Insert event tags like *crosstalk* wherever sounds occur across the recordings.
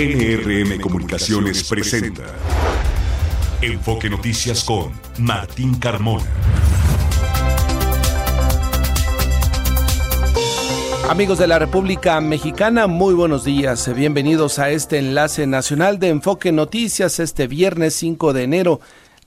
NRM Comunicaciones presenta Enfoque Noticias con Martín Carmona. Amigos de la República Mexicana, muy buenos días. Bienvenidos a este enlace nacional de Enfoque Noticias este viernes 5 de enero.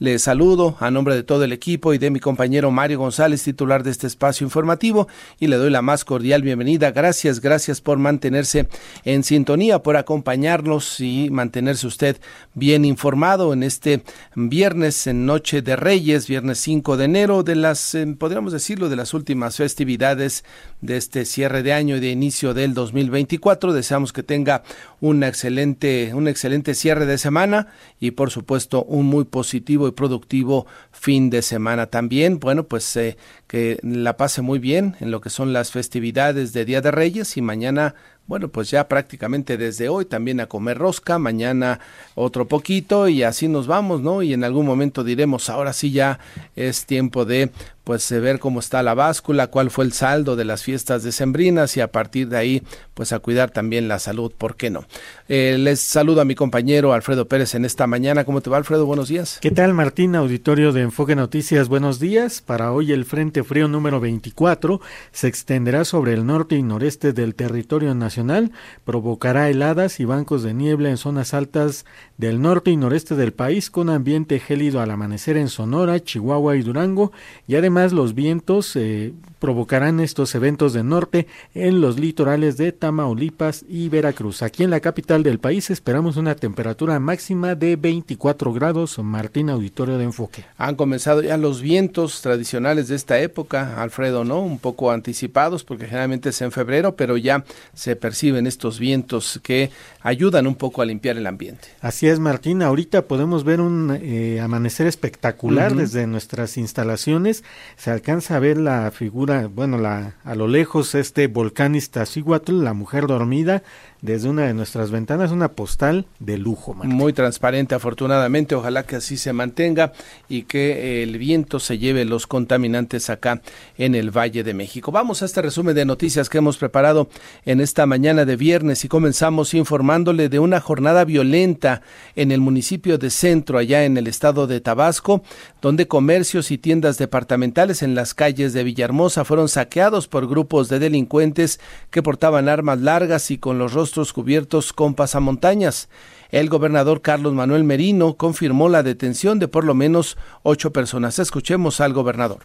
Les saludo a nombre de todo el equipo y de mi compañero Mario González, titular de este espacio informativo, y le doy la más cordial bienvenida. Gracias, gracias por mantenerse en sintonía, por acompañarnos y mantenerse usted bien informado en este viernes, en Noche de Reyes, viernes 5 de enero, de las, eh, podríamos decirlo, de las últimas festividades de este cierre de año y de inicio del 2024. Deseamos que tenga un excelente, un excelente cierre de semana y, por supuesto, un muy positivo y productivo fin de semana también. Bueno, pues eh, que la pase muy bien en lo que son las festividades de Día de Reyes y mañana bueno, pues ya prácticamente desde hoy también a comer rosca, mañana otro poquito y así nos vamos, ¿no? Y en algún momento diremos, ahora sí ya es tiempo de pues ver cómo está la báscula, cuál fue el saldo de las fiestas decembrinas y a partir de ahí pues a cuidar también la salud, ¿por qué no? Eh, les saludo a mi compañero Alfredo Pérez en esta mañana. ¿Cómo te va Alfredo? Buenos días. ¿Qué tal Martín? Auditorio de Enfoque Noticias, buenos días. Para hoy el Frente Frío número 24 se extenderá sobre el norte y noreste del territorio nacional, provocará heladas y bancos de niebla en zonas altas del norte y noreste del país con ambiente gélido al amanecer en Sonora, Chihuahua y Durango y además Además, los vientos eh, provocarán estos eventos de norte en los litorales de Tamaulipas y Veracruz. Aquí en la capital del país esperamos una temperatura máxima de 24 grados. Martín Auditorio de Enfoque. Han comenzado ya los vientos tradicionales de esta época, Alfredo, ¿no? Un poco anticipados porque generalmente es en febrero, pero ya se perciben estos vientos que ayudan un poco a limpiar el ambiente. Así es, Martín. Ahorita podemos ver un eh, amanecer espectacular desde nuestras instalaciones se alcanza a ver la figura, bueno, la, a lo lejos este volcán Iztaccíhuatl, la mujer dormida, desde una de nuestras ventanas una postal de lujo. Muy transparente, afortunadamente. Ojalá que así se mantenga y que el viento se lleve los contaminantes acá en el Valle de México. Vamos a este resumen de noticias que hemos preparado en esta mañana de viernes y comenzamos informándole de una jornada violenta en el municipio de Centro, allá en el estado de Tabasco, donde comercios y tiendas departamentales en las calles de Villahermosa fueron saqueados por grupos de delincuentes que portaban armas largas y con los rostros cubiertos con pasamontañas. El gobernador Carlos Manuel Merino confirmó la detención de por lo menos ocho personas. Escuchemos al gobernador.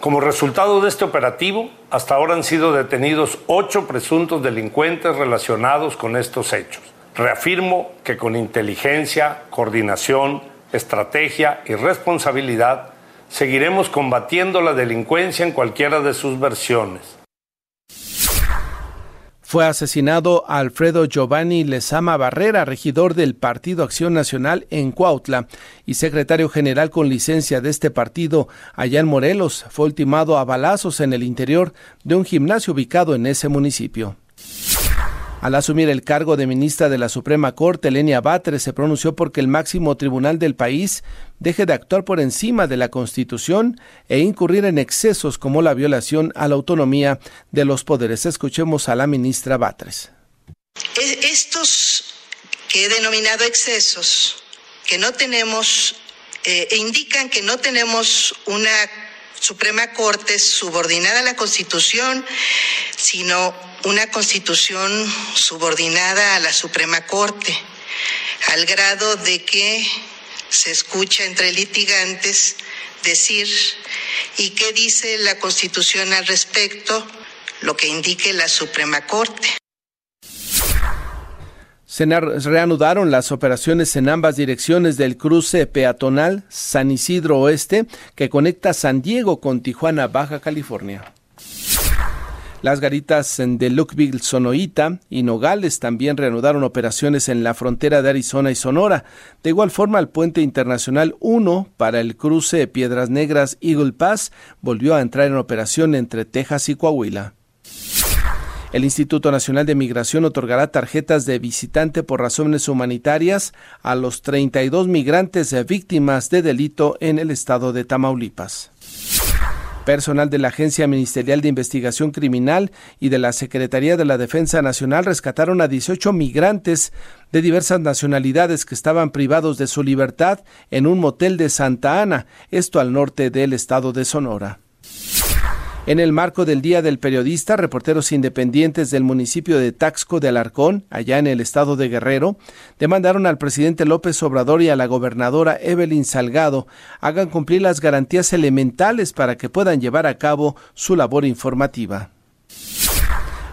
Como resultado de este operativo, hasta ahora han sido detenidos ocho presuntos delincuentes relacionados con estos hechos. Reafirmo que con inteligencia, coordinación, estrategia y responsabilidad seguiremos combatiendo la delincuencia en cualquiera de sus versiones fue asesinado Alfredo Giovanni Lezama Barrera, regidor del Partido Acción Nacional en Cuautla y secretario general con licencia de este partido allá en Morelos. Fue ultimado a balazos en el interior de un gimnasio ubicado en ese municipio. Al asumir el cargo de ministra de la Suprema Corte, Lenia Batres se pronunció porque el máximo tribunal del país deje de actuar por encima de la Constitución e incurrir en excesos como la violación a la autonomía de los poderes. Escuchemos a la ministra Batres. Estos que he denominado excesos, que no tenemos, eh, e indican que no tenemos una Suprema Corte subordinada a la Constitución, sino una constitución subordinada a la Suprema Corte, al grado de que se escucha entre litigantes decir, ¿y qué dice la Constitución al respecto? Lo que indique la Suprema Corte. Se reanudaron las operaciones en ambas direcciones del cruce peatonal San Isidro Oeste que conecta San Diego con Tijuana, Baja California. Las garitas de Lukeville, Sonoita y Nogales también reanudaron operaciones en la frontera de Arizona y Sonora. De igual forma, el puente internacional 1 para el cruce Piedras Negras Eagle Pass volvió a entrar en operación entre Texas y Coahuila. El Instituto Nacional de Migración otorgará tarjetas de visitante por razones humanitarias a los 32 migrantes víctimas de delito en el estado de Tamaulipas. Personal de la Agencia Ministerial de Investigación Criminal y de la Secretaría de la Defensa Nacional rescataron a 18 migrantes de diversas nacionalidades que estaban privados de su libertad en un motel de Santa Ana, esto al norte del estado de Sonora. En el marco del Día del Periodista, reporteros independientes del municipio de Taxco de Alarcón, allá en el estado de Guerrero, demandaron al presidente López Obrador y a la gobernadora Evelyn Salgado hagan cumplir las garantías elementales para que puedan llevar a cabo su labor informativa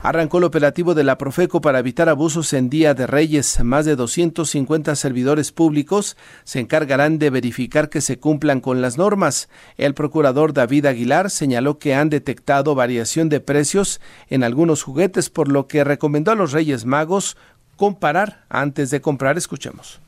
arrancó el operativo de la Profeco para evitar abusos en Día de Reyes. Más de 250 servidores públicos se encargarán de verificar que se cumplan con las normas. El procurador David Aguilar señaló que han detectado variación de precios en algunos juguetes, por lo que recomendó a los Reyes Magos comparar antes de comprar. Escuchemos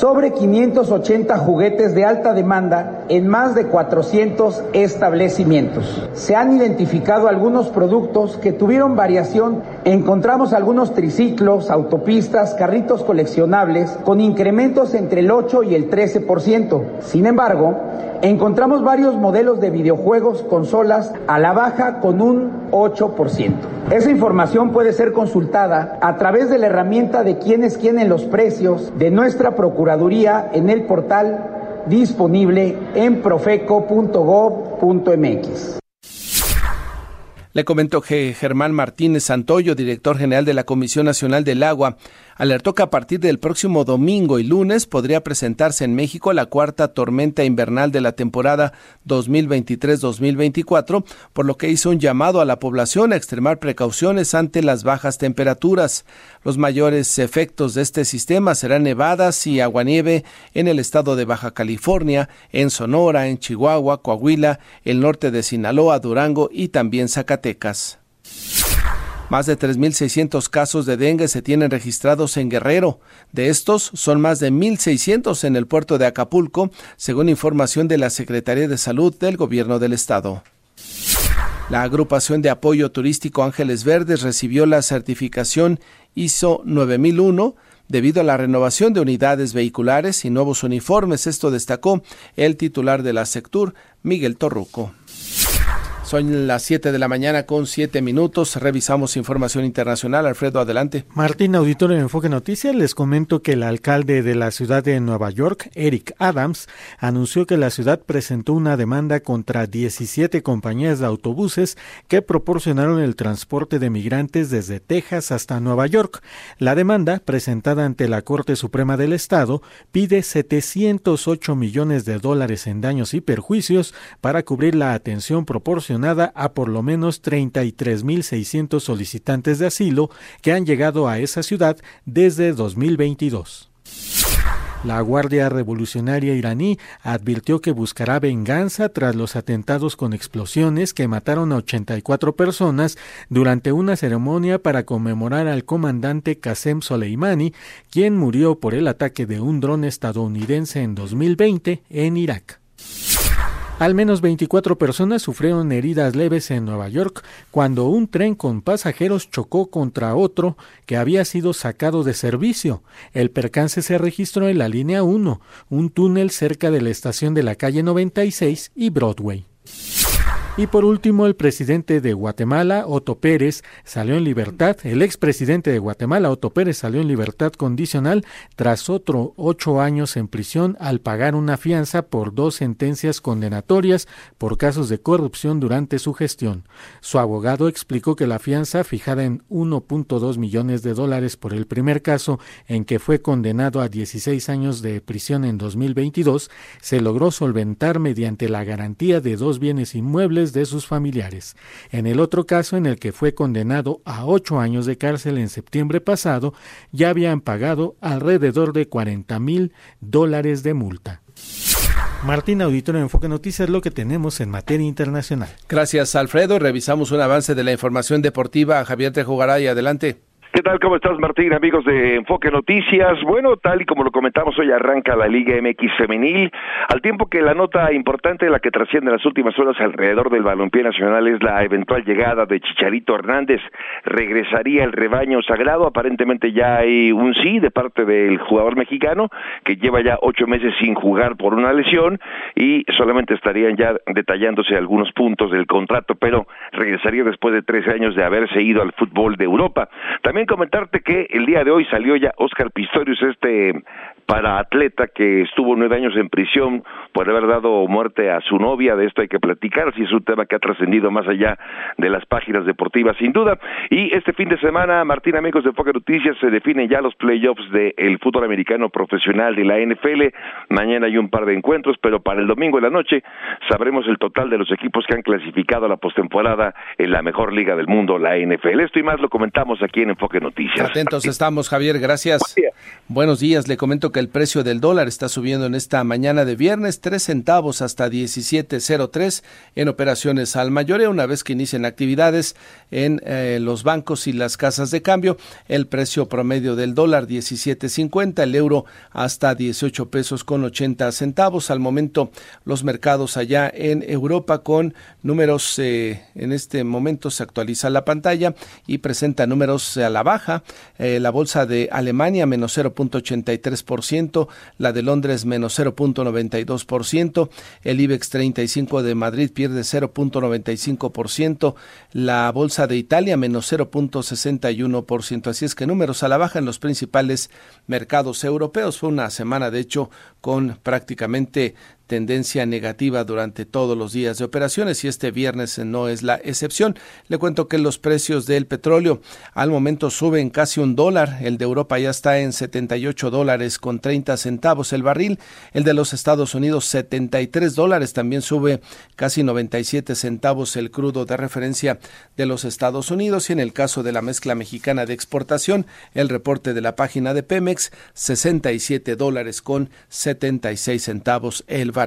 sobre 580 juguetes de alta demanda en más de 400 establecimientos. Se han identificado algunos productos que tuvieron variación. Encontramos algunos triciclos, autopistas, carritos coleccionables con incrementos entre el 8 y el 13%. Sin embargo, encontramos varios modelos de videojuegos, consolas a la baja con un 8%. Esa información puede ser consultada a través de la herramienta de quienes quieren los precios de nuestra Procuraduría en el portal disponible en profeco.gov.mx. Le comento que Germán Martínez Santoyo, director general de la Comisión Nacional del Agua, alertó que a partir del próximo domingo y lunes podría presentarse en México la cuarta tormenta invernal de la temporada 2023-2024, por lo que hizo un llamado a la población a extremar precauciones ante las bajas temperaturas. Los mayores efectos de este sistema serán nevadas y aguanieve en el estado de Baja California, en Sonora, en Chihuahua, Coahuila, el norte de Sinaloa, Durango y también Zacatecas. Más de 3.600 casos de dengue se tienen registrados en Guerrero. De estos, son más de 1.600 en el puerto de Acapulco, según información de la Secretaría de Salud del Gobierno del Estado. La agrupación de apoyo turístico Ángeles Verdes recibió la certificación ISO 9001 debido a la renovación de unidades vehiculares y nuevos uniformes. Esto destacó el titular de la Sectur, Miguel Torruco. Son las 7 de la mañana con 7 minutos. Revisamos información internacional. Alfredo, adelante. Martín, auditorio de Enfoque Noticias, les comento que el alcalde de la ciudad de Nueva York, Eric Adams, anunció que la ciudad presentó una demanda contra 17 compañías de autobuses que proporcionaron el transporte de migrantes desde Texas hasta Nueva York. La demanda, presentada ante la Corte Suprema del Estado, pide 708 millones de dólares en daños y perjuicios para cubrir la atención proporcionada a por lo menos 33.600 solicitantes de asilo que han llegado a esa ciudad desde 2022. La Guardia Revolucionaria iraní advirtió que buscará venganza tras los atentados con explosiones que mataron a 84 personas durante una ceremonia para conmemorar al comandante Qasem Soleimani, quien murió por el ataque de un dron estadounidense en 2020 en Irak. Al menos 24 personas sufrieron heridas leves en Nueva York cuando un tren con pasajeros chocó contra otro que había sido sacado de servicio. El percance se registró en la línea 1, un túnel cerca de la estación de la calle 96 y Broadway. Y por último, el presidente de Guatemala, Otto Pérez, salió en libertad. El expresidente de Guatemala, Otto Pérez, salió en libertad condicional tras otro ocho años en prisión al pagar una fianza por dos sentencias condenatorias por casos de corrupción durante su gestión. Su abogado explicó que la fianza, fijada en 1.2 millones de dólares por el primer caso en que fue condenado a 16 años de prisión en 2022, se logró solventar mediante la garantía de dos bienes inmuebles de sus familiares. En el otro caso, en el que fue condenado a ocho años de cárcel en septiembre pasado, ya habían pagado alrededor de 40 mil dólares de multa. Martín Auditor en Enfoque Noticias, lo que tenemos en materia internacional. Gracias, Alfredo. Revisamos un avance de la información deportiva. Javier Tejugaray, adelante. ¿Qué tal? ¿Cómo estás, Martín? Amigos de Enfoque Noticias. Bueno, tal y como lo comentamos, hoy arranca la Liga MX Femenil, al tiempo que la nota importante, la que trasciende en las últimas horas alrededor del balompié nacional, es la eventual llegada de Chicharito Hernández. Regresaría el rebaño sagrado. Aparentemente ya hay un sí de parte del jugador mexicano, que lleva ya ocho meses sin jugar por una lesión y solamente estarían ya detallándose algunos puntos del contrato, pero regresaría después de trece años de haberse ido al fútbol de Europa. También comentarte que el día de hoy salió ya Oscar Pistorius, este para atleta que estuvo nueve años en prisión por haber dado muerte a su novia. De esto hay que platicar, si es un tema que ha trascendido más allá de las páginas deportivas, sin duda. Y este fin de semana, Martín, amigos de Foca Noticias, se definen ya los playoffs del fútbol americano profesional de la NFL. Mañana hay un par de encuentros, pero para el domingo en la noche sabremos el total de los equipos que han clasificado a la postemporada en la mejor liga del mundo, la NFL. Esto y más lo comentamos aquí en Enfoque Noticias. Atentos estamos, Javier, gracias. Buenos días, le comento que el precio del dólar está subiendo en esta mañana de viernes, tres centavos hasta 17.03 en operaciones al mayoreo. Una vez que inician actividades en eh, los bancos y las casas de cambio, el precio promedio del dólar 17.50, el euro hasta 18 pesos con 80 centavos. Al momento, los mercados allá en Europa con números, eh, en este momento se actualiza la pantalla y presenta números a la baja. Eh, la bolsa de Alemania menos 0.83% la de Londres menos 0.92%, el IBEX 35 de Madrid pierde 0.95%, la Bolsa de Italia menos 0.61%. Así es que números a la baja en los principales mercados europeos. Fue una semana, de hecho, con prácticamente tendencia negativa durante todos los días de operaciones y este viernes no es la excepción. Le cuento que los precios del petróleo al momento suben casi un dólar. El de Europa ya está en 78 dólares con 30 centavos el barril. El de los Estados Unidos 73 dólares. También sube casi 97 centavos el crudo de referencia de los Estados Unidos. Y en el caso de la mezcla mexicana de exportación, el reporte de la página de Pemex 67 dólares con 76 centavos el barril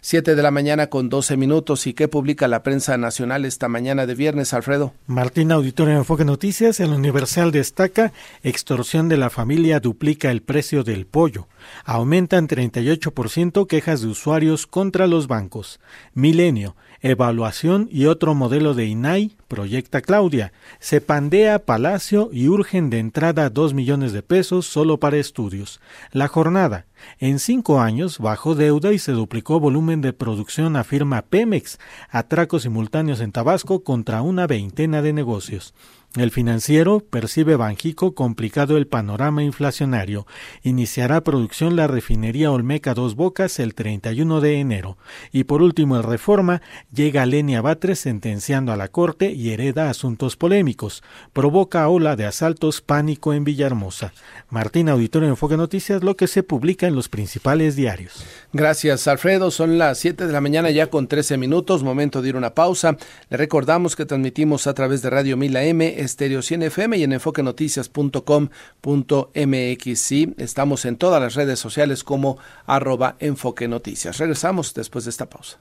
Siete de la mañana con 12 minutos. ¿Y qué publica la prensa nacional esta mañana de viernes, Alfredo? Martín Auditorio Enfoque Noticias. El Universal destaca extorsión de la familia duplica el precio del pollo. Aumentan 38% quejas de usuarios contra los bancos. Milenio evaluación y otro modelo de INAI, proyecta Claudia. Se pandea Palacio y urgen de entrada dos millones de pesos solo para estudios. La jornada. En cinco años bajó deuda y se duplicó volumen de producción, afirma Pemex. Atracos simultáneos en Tabasco contra una veintena de negocios. El financiero percibe Banjico complicado el panorama inflacionario. Iniciará producción la refinería Olmeca Dos Bocas el 31 de enero. Y por último, el Reforma llega Lenia Batres sentenciando a la Corte y hereda asuntos polémicos. Provoca ola de asaltos, pánico en Villahermosa. Martín Auditorio Enfoque Noticias, lo que se publica en los principales diarios. Gracias, Alfredo. Son las 7 de la mañana ya con 13 minutos. Momento de ir una pausa. Le recordamos que transmitimos a través de Radio Mila M Estéreo 100 FM y en enfoquenoticias.com.mx. Sí, estamos en todas las redes sociales como arroba enfoque noticias. Regresamos después de esta pausa.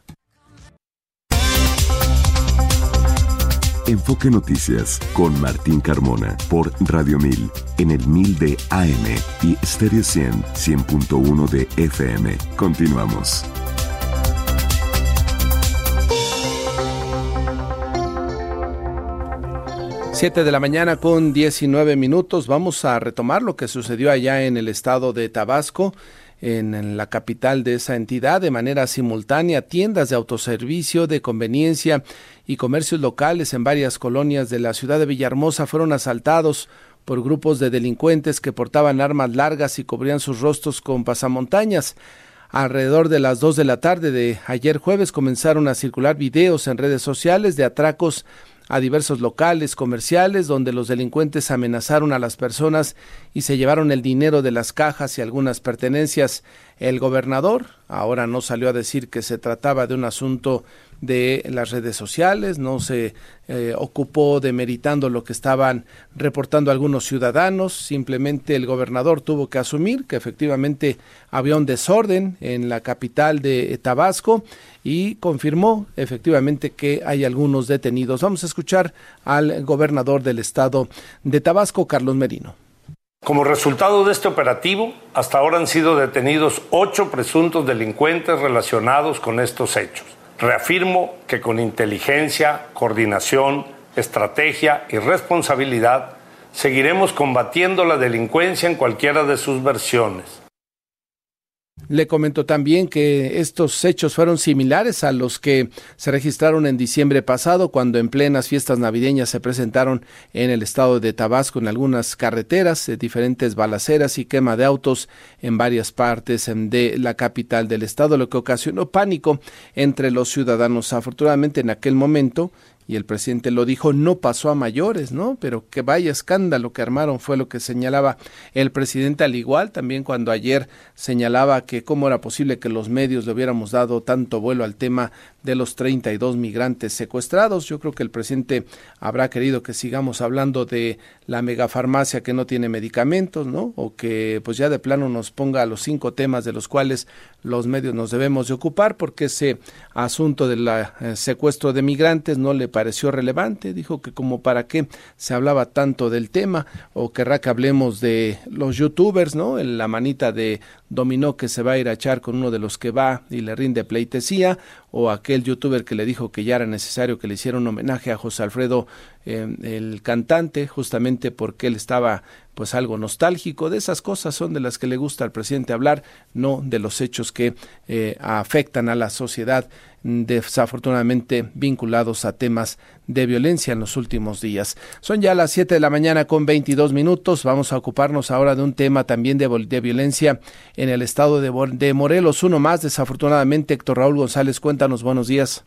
Enfoque Noticias con Martín Carmona por Radio 1000 en el 1000 de AM y Stereo 100 100.1 de FM. Continuamos. 7 de la mañana con 19 minutos. Vamos a retomar lo que sucedió allá en el estado de Tabasco, en, la capital de esa entidad, de manera simultánea. Tiendas de autoservicio, de conveniencia y comercios locales en varias colonias de la ciudad de Villahermosa fueron asaltados por grupos de delincuentes que portaban armas largas y cubrían sus rostros con pasamontañas. Alrededor de las 2 de la tarde de ayer jueves comenzaron a circular videos en redes sociales de atracos a diversos locales comerciales donde los delincuentes amenazaron a las personas y se llevaron el dinero de las cajas y algunas pertenencias. El gobernador. Ahora no salió a decir que se trataba de un asunto de las redes sociales, no se eh, ocupó demeritando lo que estaban reportando algunos ciudadanos, simplemente el gobernador tuvo que asumir que efectivamente había un desorden en la capital de Tabasco y confirmó efectivamente que hay algunos detenidos. Vamos a escuchar al gobernador del estado de Tabasco, Carlos Merino. Como resultado de este operativo, hasta ahora han sido detenidos ocho presuntos delincuentes relacionados con estos hechos. Reafirmo que con inteligencia, coordinación, estrategia y responsabilidad seguiremos combatiendo la delincuencia en cualquiera de sus versiones le comentó también que estos hechos fueron similares a los que se registraron en diciembre pasado, cuando en plenas fiestas navideñas se presentaron en el estado de Tabasco en algunas carreteras, eh, diferentes balaceras y quema de autos en varias partes em, de la capital del estado, lo que ocasionó pánico entre los ciudadanos. Afortunadamente en aquel momento y el presidente lo dijo, no pasó a mayores, ¿no? Pero que vaya escándalo que armaron fue lo que señalaba el presidente al igual también cuando ayer señalaba que cómo era posible que los medios le hubiéramos dado tanto vuelo al tema de los 32 migrantes secuestrados. Yo creo que el presidente habrá querido que sigamos hablando de la megafarmacia que no tiene medicamentos, ¿no? O que pues ya de plano nos ponga los cinco temas de los cuales los medios nos debemos de ocupar porque ese asunto del eh, secuestro de migrantes no le pareció relevante, dijo que como para qué se hablaba tanto del tema o querrá que hablemos de los youtubers, ¿no? La manita de dominó que se va a ir a echar con uno de los que va y le rinde pleitesía o aquel youtuber que le dijo que ya era necesario que le hiciera un homenaje a José Alfredo eh, el cantante justamente porque él estaba pues algo nostálgico de esas cosas son de las que le gusta al presidente hablar no de los hechos que eh, afectan a la sociedad desafortunadamente vinculados a temas de violencia en los últimos días. Son ya las 7 de la mañana con 22 minutos. Vamos a ocuparnos ahora de un tema también de, de violencia en el estado de, de Morelos. Uno más, desafortunadamente, Héctor Raúl González, cuéntanos, buenos días.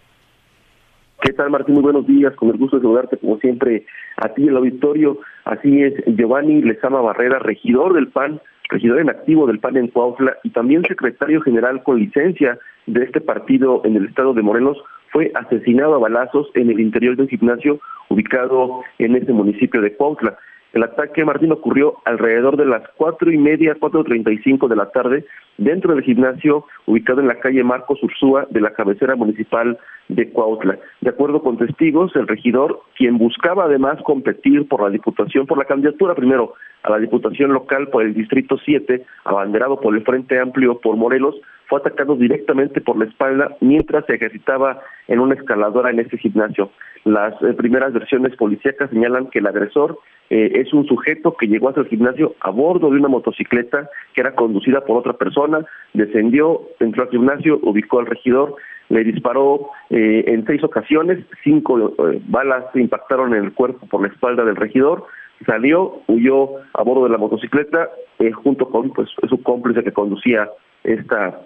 ¿Qué tal, Martín? Muy buenos días. Con el gusto de saludarte, como siempre, a ti, el auditorio. Así es, Giovanni Lezama Barrera, regidor del PAN, regidor en activo del PAN en Cuautla y también secretario general con licencia de este partido en el estado de Morelos, fue asesinado a balazos en el interior de un gimnasio ubicado en ese municipio de Cuautla. El ataque, Martín, ocurrió alrededor de las cuatro y media, cuatro treinta y cinco de la tarde, dentro del gimnasio ubicado en la calle Marcos Ursúa de la cabecera municipal de Cuautla. De acuerdo con testigos, el regidor, quien buscaba además competir por la diputación, por la candidatura primero a la diputación local por el Distrito 7, abanderado por el Frente Amplio por Morelos, fue atacado directamente por la espalda mientras se ejercitaba en una escaladora en este gimnasio. Las eh, primeras versiones policíacas señalan que el agresor eh, es un sujeto que llegó hasta el gimnasio a bordo de una motocicleta que era conducida por otra persona, descendió, entró al gimnasio, ubicó al regidor, le disparó eh, en seis ocasiones, cinco eh, balas impactaron en el cuerpo por la espalda del regidor, salió, huyó a bordo de la motocicleta junto con pues, su cómplice que conducía esta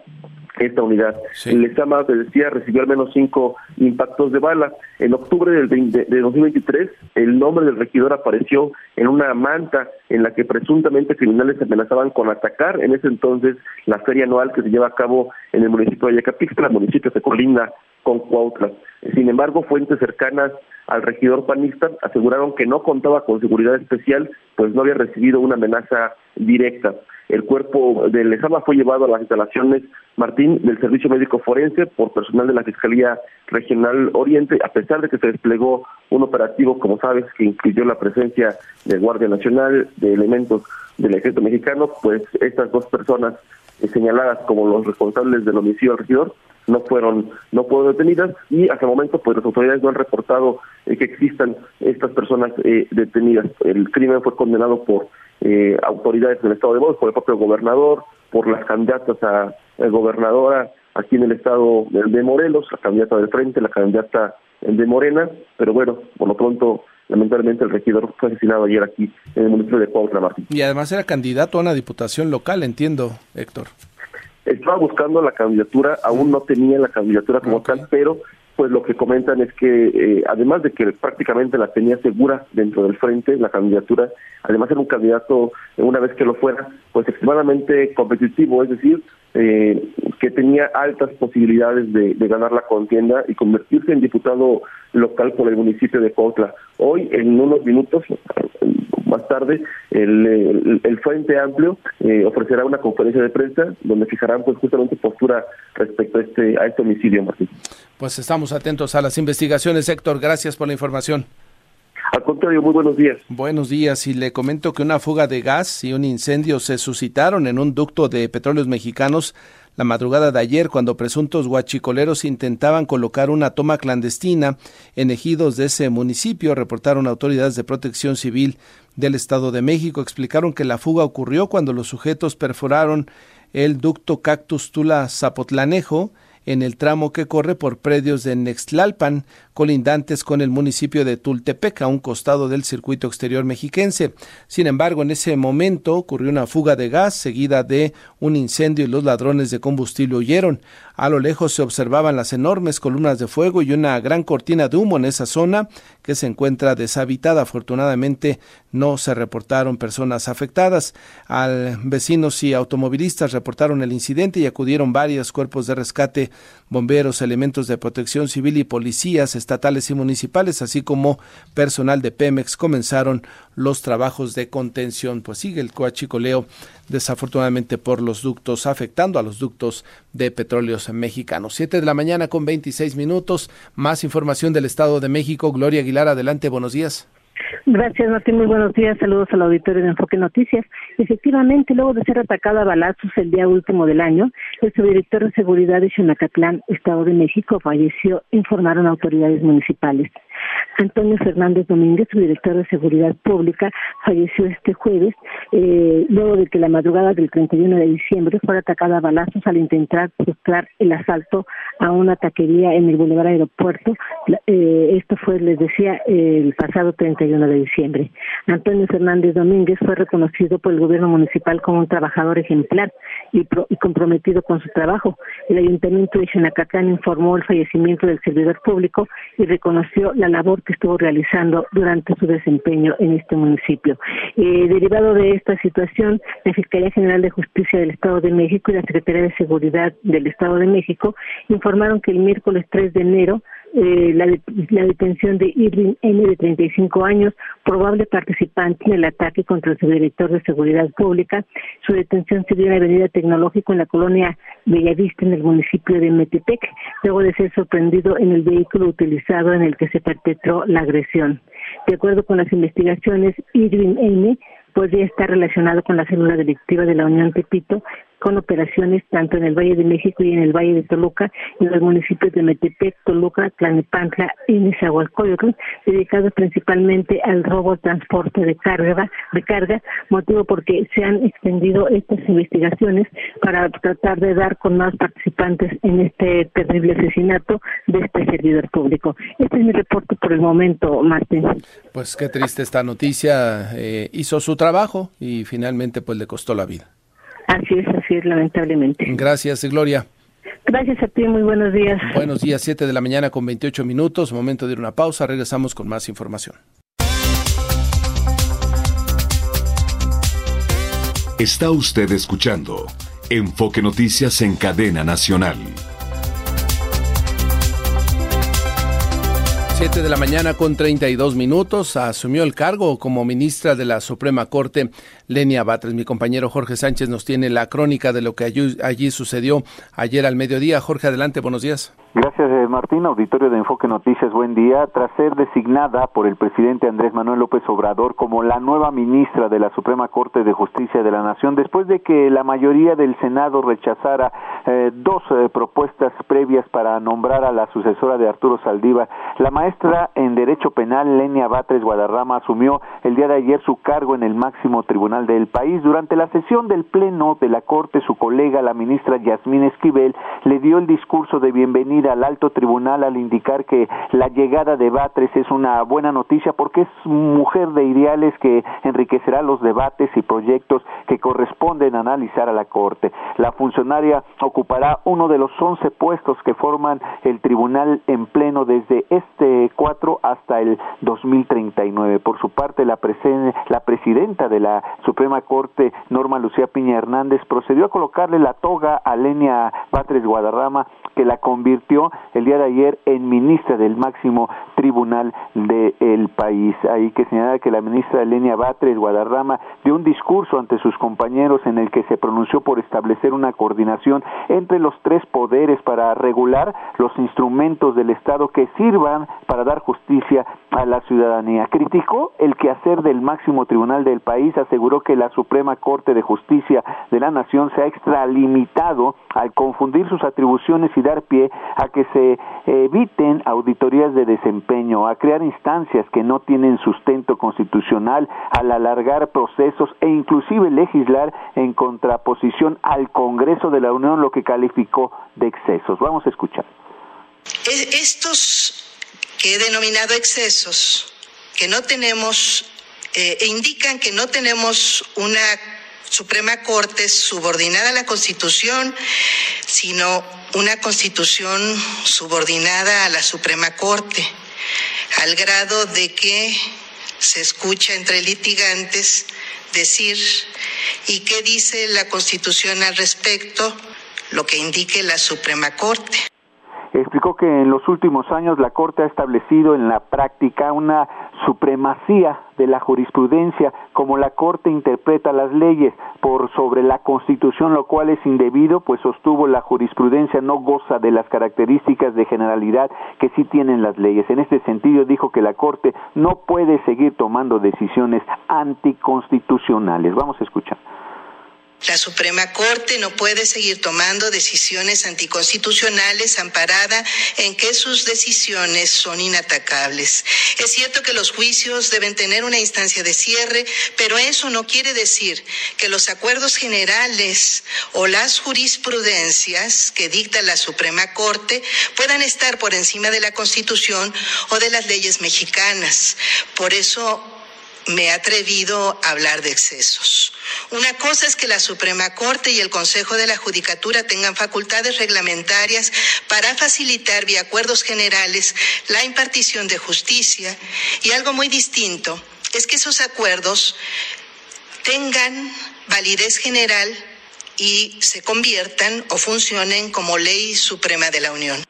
esta unidad. El Lezama, te decía, recibió al menos cinco impactos de bala. En octubre del de, 2023, el nombre del regidor apareció en una manta en la que presuntamente criminales amenazaban con atacar en ese entonces la feria anual que se lleva a cabo en el municipio de Ayacapixtla, municipio de colinda con Cuautla. Sin embargo, fuentes cercanas al regidor panista aseguraron que no contaba con seguridad especial, pues no había recibido una amenaza directa. El cuerpo de Lezama fue llevado a las instalaciones Martín del Servicio Médico Forense por personal de la Fiscalía Regional Oriente, a pesar de que se desplegó un operativo, como sabes, que incluyó la presencia de Guardia Nacional, de elementos del Ejército Mexicano, pues estas dos personas eh, señaladas como los responsables del homicidio al regidor no fueron no fueron detenidas y hasta el momento pues las autoridades no han reportado eh, que existan estas personas eh, detenidas. El crimen fue condenado por eh, autoridades del estado de Morelos, por el propio gobernador, por las candidatas a, gobernadora aquí en el estado de, Morelos, la candidata del Frente, la candidata de Morena, pero bueno, por lo pronto lamentablemente el regidor fue asesinado ayer aquí en el municipio de Cuautla Martín. Y además era candidato a una diputación local, entiendo, Héctor. Estaba buscando la candidatura, aún no tenía la candidatura como tal, pero pues lo que comentan es que eh, además de que prácticamente la tenía segura dentro del frente, la candidatura, además era un candidato, una vez que lo fuera, pues extremadamente competitivo, es decir, eh, que tenía altas posibilidades de, ganar la contienda y convertirse en diputado local por el municipio de Cuautla. Hoy, en unos minutos más tarde, el, Frente Amplio eh, ofrecerá una conferencia de prensa donde fijarán pues justamente postura respecto a este, a este homicidio, Martín. Pues estamos atentos a las investigaciones, Héctor. Gracias por la información. Al contrario, muy buenos días. Buenos días. Y le comento que una fuga de gas y un incendio se suscitaron en un ducto de petróleos mexicanos la madrugada de ayer cuando presuntos guachicoleros intentaban colocar una toma clandestina en ejidos de ese municipio, reportaron autoridades de protección civil del Estado de México. Explicaron que la fuga ocurrió cuando los sujetos perforaron el ducto Cactus Tula Zapotlanejo en el tramo que corre por predios de Nextlalpan, colindantes con el municipio de Tultepec, a un costado del circuito exterior mexiquense. Sin embargo, en ese momento ocurrió una fuga de gas seguida de un incendio y los ladrones de combustible huyeron. A lo lejos se observaban las enormes columnas de fuego y una gran cortina de humo en esa zona que se encuentra deshabitada. Afortunadamente no se reportaron personas afectadas. Al vecinos y automovilistas reportaron el incidente y acudieron varios cuerpos de rescate, bomberos, elementos de protección civil y policías estatales y municipales, así como personal de Pemex comenzaron los trabajos de contención. Pues sigue el coachicoleo desafortunadamente por los ductos, afectando a los ductos de petróleos mexicanos. Siete de la mañana con 26 minutos. Más información del Estado de México. Gloria Aguilar, adelante, buenos días. Gracias, Martín. Muy buenos días. Saludos al auditorio de Enfoque Noticias. Efectivamente, luego de ser atacado a balazos el día último del año, el subdirector de seguridad de Xonacatlán, Estado de México, falleció, informaron autoridades municipales. Antonio Fernández Domínguez, su director de Seguridad Pública, falleció este jueves, eh, luego de que la madrugada del 31 de diciembre fuera atacada a balazos al intentar frustrar el asalto a una taquería en el Boulevard Aeropuerto. Eh, esto fue, les decía, el pasado 31 de diciembre. Antonio Fernández Domínguez fue reconocido por el gobierno municipal como un trabajador ejemplar y, comprometido con su trabajo. El ayuntamiento de Xenacatán informó el fallecimiento del servidor público y reconoció la labor que estuvo realizando durante su desempeño en este municipio. Eh, derivado de esta situación, la Fiscalía General de Justicia del Estado de México y la Secretaría de Seguridad del Estado de México informaron que el miércoles 3 de enero eh, la, la, detención de Irving N. de 35 años, probable participante en el ataque contra el subdirector de Seguridad Pública. Su detención se dio en la Avenida Tecnológico en la colonia Bellavista, en el municipio de Metepec, luego de ser sorprendido en el vehículo utilizado en el que se perpetró la agresión. De acuerdo con las investigaciones, Irving N podría estar relacionado con la célula delictiva de la Unión Tepito con operaciones tanto en el Valle de México y en el Valle de Toluca, en los municipios de Metepec, Toluca, Tlalnepantla y Nezahualcóyotl, dedicados principalmente al robo transporte de carga, de carga, motivo porque se han extendido estas investigaciones para tratar de dar con más participantes en este terrible asesinato de este servidor público. Este es mi reporte por el momento, Martín. Pues qué triste esta noticia. Eh, hizo su trabajo y finalmente pues le costó la vida. Así es, así es, lamentablemente. Gracias, Gloria. Gracias a ti, muy buenos días. Buenos días, 7 de la mañana con 28 minutos, momento de ir una pausa, regresamos con más información. Está usted escuchando Enfoque Noticias en cadena nacional. 7 de la mañana con 32 minutos asumió el cargo como ministra de la Suprema Corte Lenia Batres. Mi compañero Jorge Sánchez nos tiene la crónica de lo que allí, sucedió ayer al mediodía. Jorge, adelante, buenos días. Gracias, eh, Martín. Auditorio de Enfoque Noticias, buen día. Tras ser designada por el presidente Andrés Manuel López Obrador como la nueva ministra de la Suprema Corte de Justicia de la Nación, después de que la mayoría del Senado rechazara eh, dos eh, propuestas previas para nombrar a la sucesora de Arturo Saldívar, la maestra en Derecho Penal, Lenia Batres Guadarrama, asumió el día de ayer su cargo en el máximo tribunal del país. Durante la sesión del Pleno de la Corte, su colega, la ministra Yasmín Esquivel, le dio el discurso de bienvenida al alto tribunal al indicar que la llegada de Batres es una buena noticia porque es mujer de ideales que enriquecerá los debates y proyectos que corresponden analizar a la Corte. La funcionaria ocupará uno de los 11 puestos que forman el tribunal en pleno desde este 4 hasta el 2039. Por su parte, la, la presidenta de la Suprema Corte, Norma Lucía Piña Hernández, procedió a colocarle la toga a Lenia Batres Guadarrama, que la convirtió el día de ayer en ministra del máximo tribunal del país. Hay que señalar que la ministra Lenia Batres Guadarrama dio un discurso ante sus compañeros en el que se pronunció por establecer una coordinación entre los tres poderes para regular los instrumentos del Estado que sirvan para dar justicia a la ciudadanía. Criticó el quehacer del máximo tribunal del país, aseguró que la Suprema Corte de Justicia de la Nación se ha extralimitado al confundir sus atribuciones y dar pie a que se eviten auditorías de desempeño, a crear instancias que no tienen sustento constitucional, al alargar procesos e inclusive legislar en contraposición al Congreso de la Unión, lo que calificó de excesos. Vamos a escuchar. Estos que he denominado excesos, que no tenemos, eh, indican que no tenemos una Suprema Corte subordinada a la Constitución, sino una Constitución subordinada a la Suprema Corte, al grado de que se escucha entre litigantes decir, ¿y qué dice la Constitución al respecto? Lo que indique la Suprema Corte. Explicó que en los últimos años la Corte ha establecido en la práctica una supremacía de la jurisprudencia como la Corte interpreta las leyes por sobre la Constitución, lo cual es indebido, pues sostuvo la jurisprudencia no goza de las características de generalidad que sí tienen las leyes. En este sentido dijo que la Corte no puede seguir tomando decisiones anticonstitucionales. Vamos a escuchar. La Suprema Corte no puede seguir tomando decisiones anticonstitucionales amparada en que sus decisiones son inatacables. Es cierto que los juicios deben tener una instancia de cierre, pero eso no quiere decir que los acuerdos generales o las jurisprudencias que dicta la Suprema Corte puedan estar por encima de la Constitución o de las leyes mexicanas. Por eso me he atrevido a hablar de excesos. Una cosa es que la Suprema Corte y el Consejo de la Judicatura tengan facultades reglamentarias para facilitar vía acuerdos generales la impartición de justicia y algo muy distinto es que esos acuerdos tengan validez general y se conviertan o funcionen como ley suprema de la Unión.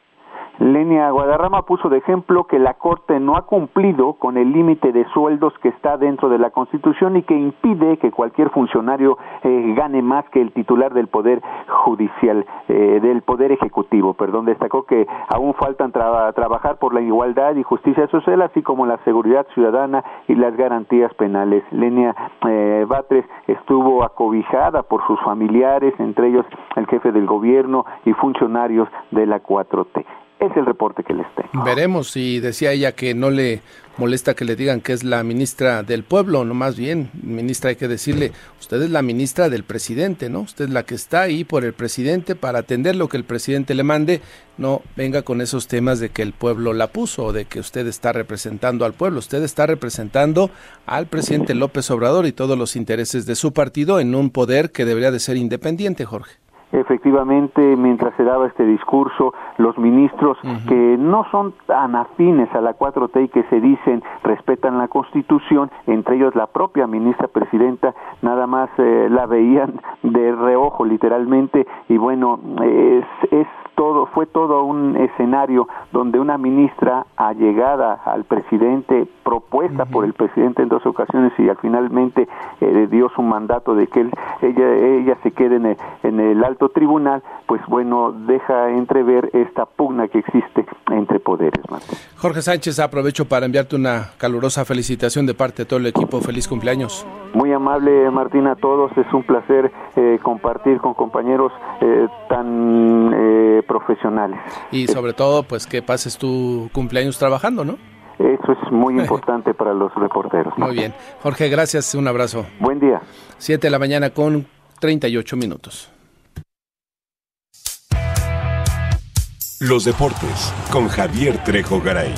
Lenia Guadarrama puso de ejemplo que la Corte no ha cumplido con el límite de sueldos que está dentro de la Constitución y que impide que cualquier funcionario eh, gane más que el titular del Poder Judicial, eh, del Poder Ejecutivo. Perdón, destacó que aún faltan trabajar por la igualdad y justicia social, así como la seguridad ciudadana y las garantías penales. Lenia eh, Batres estuvo acobijada por sus familiares, entre ellos el jefe del gobierno y funcionarios de la 4T es el reporte que les tengo. Veremos, y decía ella que no le molesta que le digan que es la ministra del pueblo, no más bien, ministra hay que decirle, usted es la ministra del presidente, ¿no? Usted es la que está ahí por el presidente para atender lo que el presidente le mande, no venga con esos temas de que el pueblo la puso o de que usted está representando al pueblo, usted está representando al presidente López Obrador y todos los intereses de su partido en un poder que debería de ser independiente, Jorge. Efectivamente, mientras se daba este discurso, los ministros que no son tan afines a la 4T y que se dicen respetan la Constitución, entre ellos la propia ministra presidenta, nada más eh, la veían de reojo literalmente y bueno, es, es todo, fue todo un escenario donde una ministra allegada al presidente, propuesta por el presidente en dos ocasiones y al finalmente eh, dio su mandato de que él, ella, ella se quede en el, en el alto tribunal, pues bueno, deja entrever esta pugna que existe entre poderes. Jorge Sánchez, aprovecho para enviarte una calurosa felicitación de parte de todo el equipo. Feliz cumpleaños. Muy amable, Martín, a todos. Es un placer eh, compartir con compañeros eh, tan eh, profesionales. Y sobre todo, pues que pases tu cumpleaños trabajando, ¿no? Eso es muy *laughs* importante para los reporteros. Muy bien. Jorge, gracias. Un abrazo. Buen día. Siete de la mañana con 38 minutos. Los deportes con Javier Trejo Garay.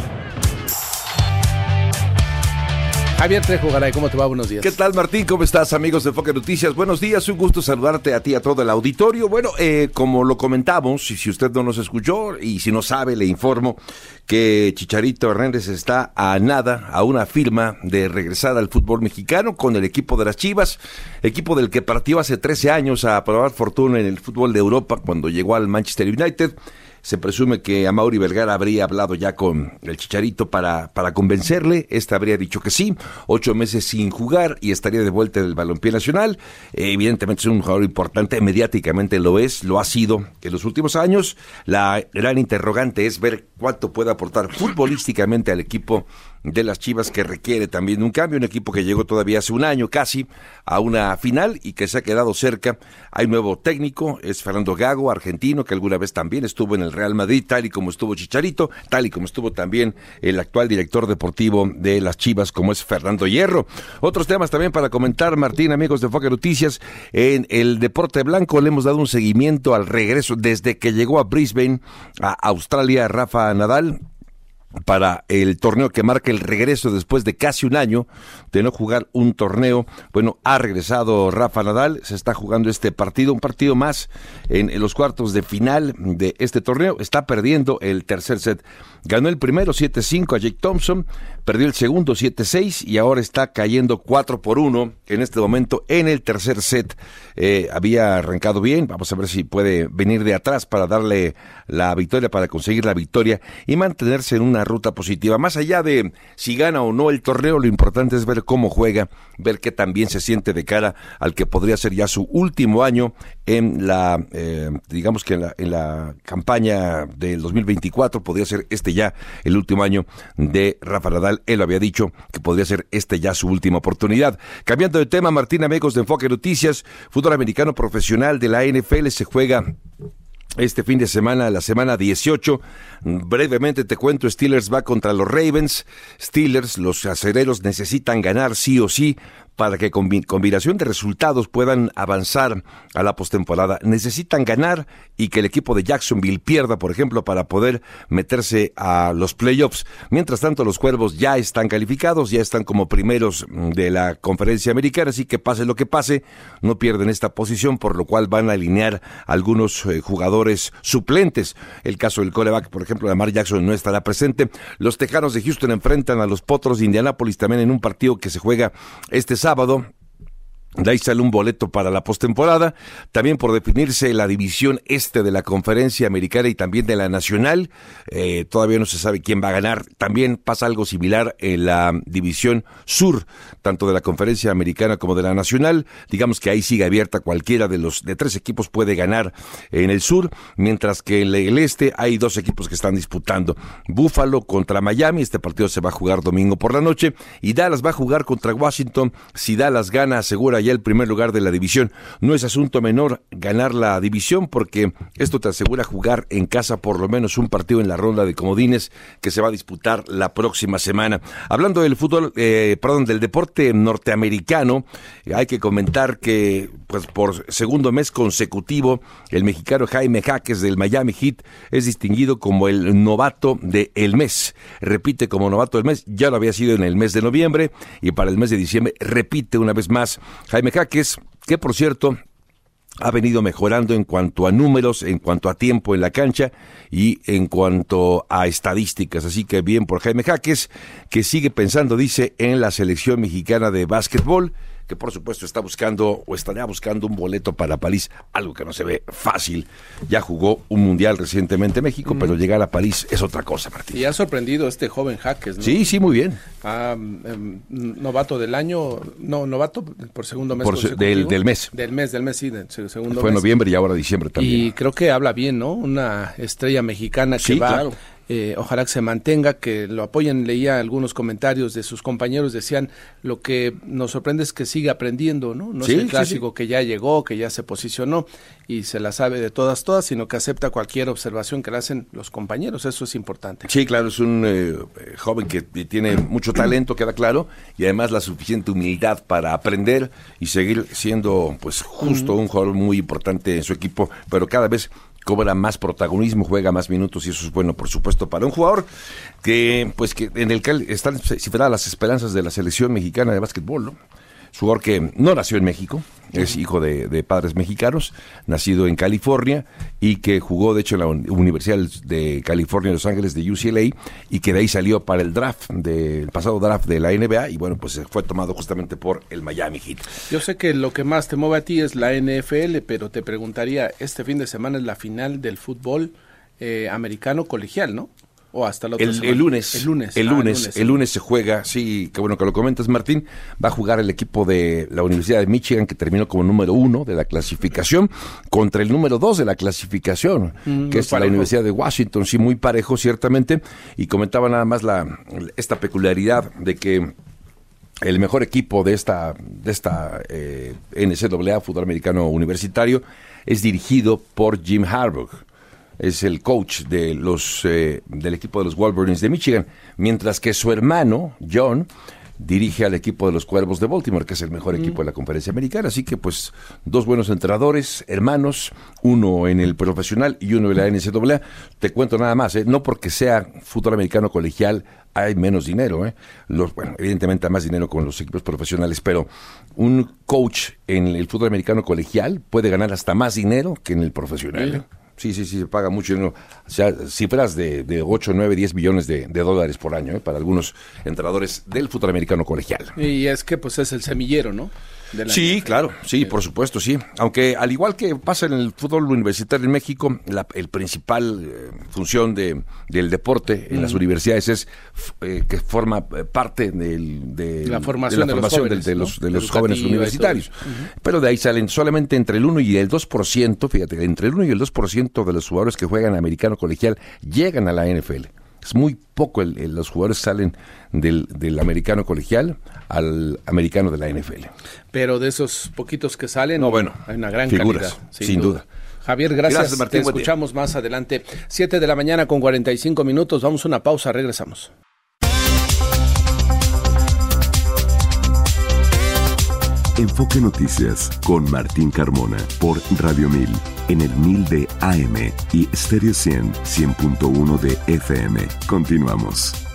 Javier Trejo Garay, ¿cómo te va? Buenos días. ¿Qué tal, Martín? ¿Cómo estás, amigos de Foque Noticias? Buenos días, un gusto saludarte a ti, a todo el auditorio. Bueno, eh, como lo comentamos, y si usted no nos escuchó, y si no sabe, le informo que Chicharito Hernández está a nada, a una firma de regresar al fútbol mexicano con el equipo de las Chivas, equipo del que partió hace 13 años a probar fortuna en el fútbol de Europa cuando llegó al Manchester United. Se presume que Amaury Vergara habría hablado ya con el Chicharito para, para convencerle. Este habría dicho que sí. Ocho meses sin jugar y estaría de vuelta en el balompié nacional. evidentemente es un jugador importante, mediáticamente lo es, lo ha sido en los últimos años. La gran interrogante es ver cuánto puede aportar futbolísticamente al equipo de las Chivas que requiere también un cambio, un equipo que llegó todavía hace un año casi a una final y que se ha quedado cerca. Hay nuevo técnico, es Fernando Gago, argentino, que alguna vez también estuvo en el Real Madrid, tal y como estuvo Chicharito, tal y como estuvo también el actual director deportivo de las Chivas, como es Fernando Hierro. Otros temas también para comentar, Martín, amigos de Foque Noticias, en el deporte blanco le hemos dado un seguimiento al regreso desde que llegó a Brisbane, a Australia, Rafa Nadal, para el torneo que marca el regreso después de casi un año de no jugar un torneo. Bueno, ha regresado Rafa Nadal, se está jugando este partido, un partido más en, los cuartos de final de este torneo. Está perdiendo el tercer set. Ganó el primero 7-5 a Jake Thompson, perdió el segundo 7-6 y ahora está cayendo 4 por 1 en este momento en el tercer set. Eh, había arrancado bien, vamos a ver si puede venir de atrás para darle la victoria, para conseguir la victoria y mantenerse en una ruta positiva. Más allá de si gana o no el torneo, lo importante es ver cómo juega, ver qué también se siente de cara al que podría ser ya su último año en la, eh, digamos que en la, en la campaña del 2024, podría ser este ya el último año de Rafa Nadal. Él había dicho que podría ser este ya su última oportunidad. Cambiando de tema, Martín Amigos de Enfoque Noticias, fútbol americano profesional de la NFL se juega este fin de semana, la semana 18. Brevemente te cuento, Steelers va contra los Ravens. Steelers, los acereros necesitan ganar sí o sí para que con combinación de resultados puedan avanzar a la postemporada. Necesitan ganar y que el equipo de Jacksonville pierda, por ejemplo, para poder meterse a los playoffs. Mientras tanto, los Cuervos ya están calificados, ya están como primeros de la conferencia americana, así que pase lo que pase, no pierden esta posición, por lo cual van a alinear algunos eh, jugadores suplentes. El caso del coreback, por ejemplo, de Mar Jackson no estará presente. Los Tejanos de Houston enfrentan a los Potros de Indianápolis también en un partido que se juega este sábado de ahí sale un boleto para la postemporada. También por definirse la división este de la conferencia americana y también de la nacional. Eh, todavía no se sabe quién va a ganar. También pasa algo similar en la división sur, tanto de la conferencia americana como de la nacional. Digamos que ahí sigue abierta cualquiera de los de tres equipos puede ganar en el sur, mientras que en el este hay dos equipos que están disputando. Buffalo contra Miami. Este partido se va a jugar domingo por la noche. Y Dallas va a jugar contra Washington. Si Dallas gana, asegura ya el primer lugar de la división. No es asunto menor ganar la división porque esto te asegura jugar en casa por lo menos un partido en la ronda de comodines que se va a disputar la próxima semana. Hablando del fútbol, eh, perdón, del deporte norteamericano, hay que comentar que pues por segundo mes consecutivo el mexicano Jaime Jaques del Miami Heat es distinguido como el novato del el mes. Repite como novato del mes, ya lo había sido en el mes de noviembre y para el mes de diciembre repite una vez más Jaime Jaques, que por cierto ha venido mejorando en cuanto a números, en cuanto a tiempo en la cancha y en cuanto a estadísticas. Así que bien por Jaime Jaques, que sigue pensando, dice, en la selección mexicana de básquetbol que por supuesto está buscando o estaría buscando un boleto para París, algo que no se ve fácil. Ya jugó un mundial recientemente en México, pero llegar a París es otra cosa, Martín. Y ha sorprendido este joven Jaques, ¿no? Sí, sí, muy bien. Ah, em, novato del año, no, novato por segundo mes. del, del, mes. Del mes, del mes, sí, del segundo Fue noviembre y ahora diciembre también. Y creo que habla bien, ¿no? Una estrella mexicana que va claro eh, ojalá que se mantenga, que lo apoyen. Leía algunos comentarios de sus compañeros, decían, lo que nos sorprende es que sigue aprendiendo, ¿no? No es el clásico que ya llegó, que ya se posicionó y se la sabe de todas, todas, sino que acepta cualquier observación que le hacen los compañeros. Eso es importante. Sí, claro, es un eh, joven que tiene mucho talento, queda claro, y además la suficiente humildad para aprender y seguir siendo, pues, justo un jugador muy importante en su equipo, pero cada vez cobra más protagonismo, juega más minutos y eso es bueno, por supuesto, para un jugador que, pues, que en el que están cifradas las esperanzas de la selección mexicana de básquetbol, ¿no? Jugador que no nació en México, es hijo de, padres mexicanos, nacido en California y que jugó de hecho en la Universidad de California en Los Ángeles de UCLA y que de ahí salió para el draft, del pasado draft de la NBA y bueno, pues fue tomado justamente por el Miami Heat. Yo sé que lo que más te mueve a ti es la NFL, pero te preguntaría, este fin de semana es la final del fútbol eh, americano colegial, ¿no? O hasta el, el, lunes. El lunes. El ah, lunes, el lunes se juega, sí, qué bueno que lo comentas, Martín. Va a jugar el equipo de la Universidad de Michigan, que terminó como número uno de la clasificación, contra el número dos de la clasificación, mm, que es la Universidad de Washington, sí, muy parejo, ciertamente. Y comentaba nada más la, esta peculiaridad de que el mejor equipo de esta, de esta eh, NCAA, fútbol americano universitario, es dirigido por Jim Harbaugh es el coach de los, eh, del equipo de los Wolverines de Michigan, mientras que su hermano, John, dirige al equipo de los Cuervos de Baltimore, que es el mejor equipo de la conferencia americana. Así que, pues, dos buenos entrenadores, hermanos, uno en el profesional y uno en la NCAA. Te cuento nada más, ¿eh? no porque sea fútbol americano colegial hay menos dinero. ¿eh? Los, bueno, evidentemente hay más dinero con los equipos profesionales, pero un coach en el fútbol americano colegial puede ganar hasta más dinero que en el profesional. ¿eh? Sí, sí, sí, se paga mucho O sea, cifras de, de 8, 9, 10 millones de, dólares por año ¿eh? para algunos entrenadores del fútbol americano colegial. Y es que pues es el semillero, ¿no? Sí, claro, sí, por supuesto, sí. Aunque al igual que pasa en el fútbol universitario en México, la el principal eh, función de, del deporte en las universidades es eh, que forma eh, parte del, de la formación, de, los jóvenes, de, los, de los jóvenes universitarios. Pero de ahí salen solamente entre el 1 y el 2%, fíjate, entre el 1 y el 2% de los jugadores que juegan americano colegial llegan a la NFL. Es muy poco los jugadores salen del, del, americano colegial al americano de la NFL. Pero de esos poquitos que salen, no, bueno, hay una gran figuras, sin, duda. Javier, gracias. Te escuchamos más adelante. Siete de la mañana con 45 minutos. Vamos a una pausa, regresamos. Enfoque Noticias con Martín Carmona por Radio 1000 en el 1000 de AM y Stereo 100 100.1 de FM. Continuamos.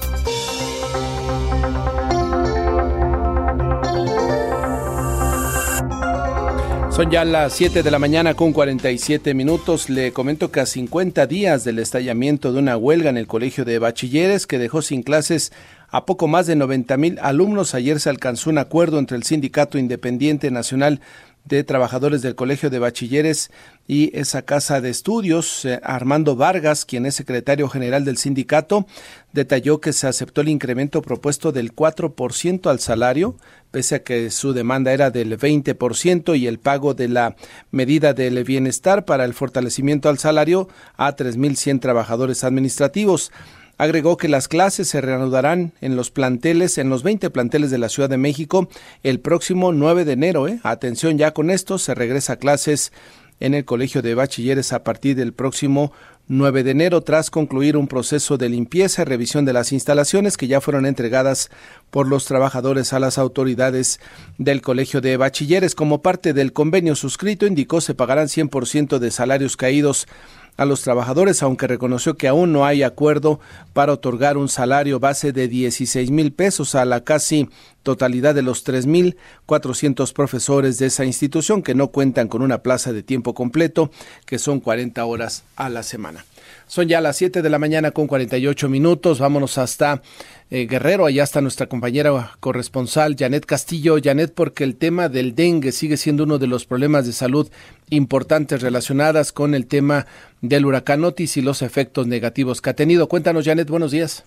Son ya las 7 de la mañana con 47 minutos. Le comento que a 50 días del estallamiento de una huelga en el Colegio de Bachilleres que dejó sin clases a poco más de 90 mil alumnos, ayer se alcanzó un acuerdo entre el Sindicato Independiente Nacional de Trabajadores del Colegio de Bachilleres y esa casa de estudios. Eh, Armando Vargas, quien es secretario general del sindicato, detalló que se aceptó el incremento propuesto del 4% al salario, pese a que su demanda era del 20% y el pago de la medida del bienestar para el fortalecimiento al salario a 3.100 trabajadores administrativos. Agregó que las clases se reanudarán en los planteles, en los 20 planteles de la Ciudad de México, el próximo 9 de enero. ¿eh? Atención ya con esto, se regresa a clases en el Colegio de Bachilleres a partir del próximo 9 de enero tras concluir un proceso de limpieza y revisión de las instalaciones que ya fueron entregadas por los trabajadores a las autoridades del Colegio de Bachilleres. Como parte del convenio suscrito, indicó se pagarán 100% de salarios caídos a los trabajadores, aunque reconoció que aún no hay acuerdo para otorgar un salario base de 16 mil pesos a la casi totalidad de los 3.400 profesores de esa institución que no cuentan con una plaza de tiempo completo, que son 40 horas a la semana. Son ya las 7 de la mañana con 48 minutos. Vámonos hasta eh, Guerrero. Allá está nuestra compañera corresponsal, Janet Castillo. Janet, porque el tema del dengue sigue siendo uno de los problemas de salud importantes relacionadas con el tema del huracán Otis y los efectos negativos que ha tenido. Cuéntanos, Janet, buenos días.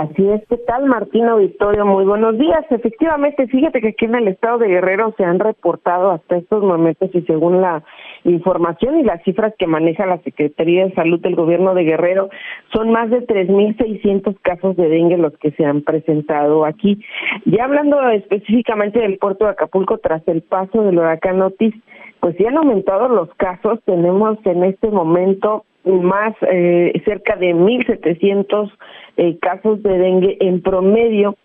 Así es, ¿qué tal Martín Auditorio? Muy buenos días. Efectivamente, fíjate que aquí en el estado de Guerrero se han reportado hasta estos momentos y según la información y las cifras que maneja la Secretaría de Salud del Gobierno de Guerrero, son más de 3.600 casos de dengue los que se han presentado aquí. Ya hablando específicamente del puerto de Acapulco tras el paso del huracán Otis, pues sí han aumentado los casos. Tenemos en este momento más eh, cerca de 1.700 eh, casos de dengue en promedio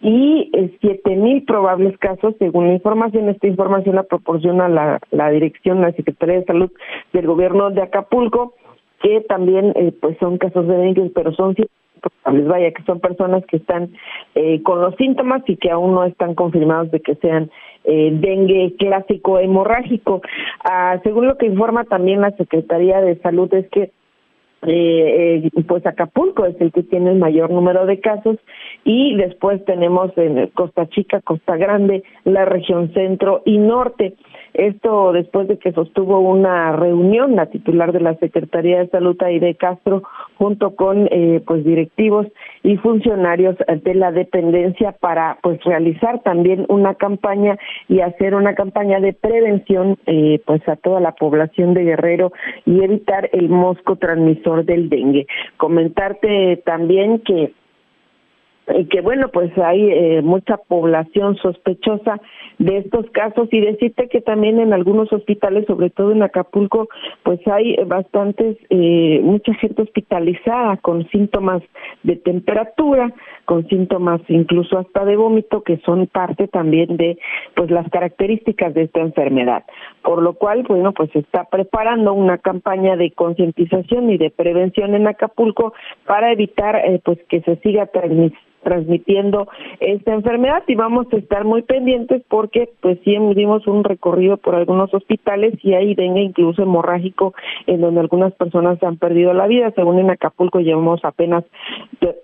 y eh, siete mil probables casos según la información. Esta información la proporciona la, la dirección, la Secretaría de Salud del Gobierno de Acapulco, que también eh, pues son casos de dengue, pero son probables, vaya, que son personas que están eh, con los síntomas y que aún no están confirmados de que sean eh, dengue clásico hemorrágico. Ah, según lo que informa también la Secretaría de Salud es que eh, eh, pues Acapulco es el que tiene el mayor número de casos y después tenemos en Costa Chica, Costa Grande, la región centro y norte. Esto después de que sostuvo una reunión la titular de la Secretaría de Salud, Aide Castro, junto con eh, pues directivos y funcionarios de la dependencia para pues realizar también una campaña y hacer una campaña de prevención eh, pues a toda la población de Guerrero y evitar el mosco transmisor del dengue. Comentarte también que y que bueno, pues hay eh, mucha población sospechosa de estos casos y decirte que también en algunos hospitales, sobre todo en Acapulco, pues hay bastantes, eh, mucha gente hospitalizada con síntomas de temperatura, con síntomas incluso hasta de vómito, que son parte también de pues las características de esta enfermedad. Por lo cual, bueno, pues se está preparando una campaña de concientización y de prevención en Acapulco para evitar eh, pues que se siga transmitiendo esta enfermedad y vamos a estar muy pendientes porque pues sí dimos un recorrido por algunos hospitales y hay dengue incluso hemorrágico en donde algunas personas han perdido la vida. Según en Acapulco llevamos apenas